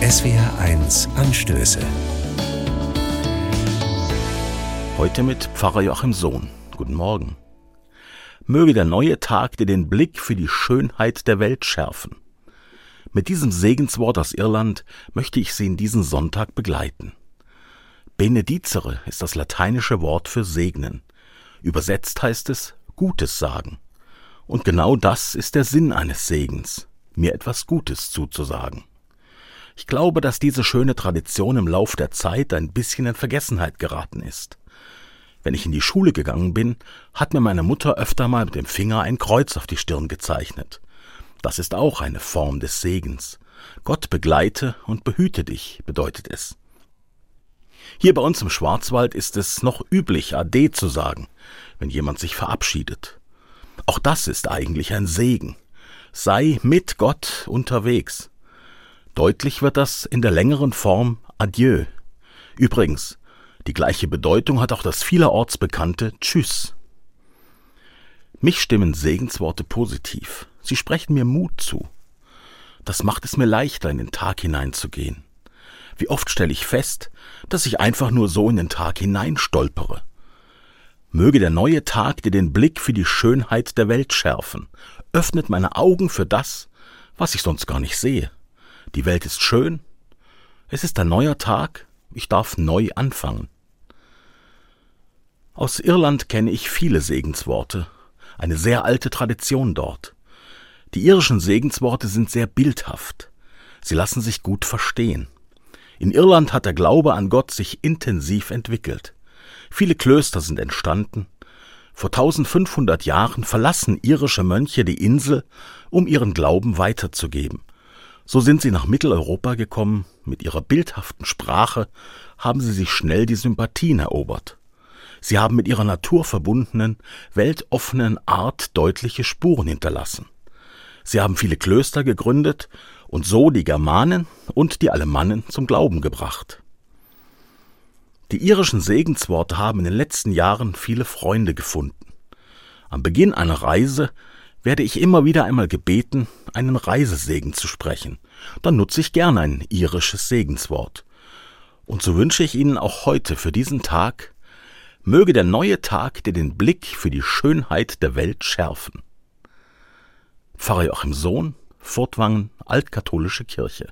SWR1 Anstöße. Heute mit Pfarrer Joachim Sohn. Guten Morgen. Möge der neue Tag dir den Blick für die Schönheit der Welt schärfen. Mit diesem Segenswort aus Irland möchte ich Sie in diesen Sonntag begleiten. Benedizere ist das lateinische Wort für segnen. Übersetzt heißt es Gutes sagen. Und genau das ist der Sinn eines Segens, mir etwas Gutes zuzusagen. Ich glaube, dass diese schöne Tradition im Lauf der Zeit ein bisschen in Vergessenheit geraten ist. Wenn ich in die Schule gegangen bin, hat mir meine Mutter öfter mal mit dem Finger ein Kreuz auf die Stirn gezeichnet. Das ist auch eine Form des Segens. Gott begleite und behüte dich, bedeutet es. Hier bei uns im Schwarzwald ist es noch üblich, Ade zu sagen, wenn jemand sich verabschiedet. Auch das ist eigentlich ein Segen. Sei mit Gott unterwegs. Deutlich wird das in der längeren Form Adieu. Übrigens, die gleiche Bedeutung hat auch das vielerorts bekannte Tschüss. Mich stimmen Segensworte positiv. Sie sprechen mir Mut zu. Das macht es mir leichter, in den Tag hineinzugehen. Wie oft stelle ich fest, dass ich einfach nur so in den Tag hineinstolpere. Möge der neue Tag dir den Blick für die Schönheit der Welt schärfen, öffnet meine Augen für das, was ich sonst gar nicht sehe. Die Welt ist schön. Es ist ein neuer Tag. Ich darf neu anfangen. Aus Irland kenne ich viele Segensworte, eine sehr alte Tradition dort. Die irischen Segensworte sind sehr bildhaft. Sie lassen sich gut verstehen. In Irland hat der Glaube an Gott sich intensiv entwickelt. Viele Klöster sind entstanden. Vor 1500 Jahren verlassen irische Mönche die Insel, um ihren Glauben weiterzugeben. So sind sie nach Mitteleuropa gekommen, mit ihrer bildhaften Sprache haben sie sich schnell die Sympathien erobert. Sie haben mit ihrer naturverbundenen, weltoffenen Art deutliche Spuren hinterlassen. Sie haben viele Klöster gegründet und so die Germanen und die Alemannen zum Glauben gebracht. Die irischen Segensworte haben in den letzten Jahren viele Freunde gefunden. Am Beginn einer Reise werde ich immer wieder einmal gebeten, einen Reisesegen zu sprechen. Dann nutze ich gern ein irisches Segenswort. Und so wünsche ich Ihnen auch heute für diesen Tag, möge der neue Tag dir den Blick für die Schönheit der Welt schärfen. Pfarrer Joachim Sohn, Furtwangen, Altkatholische Kirche.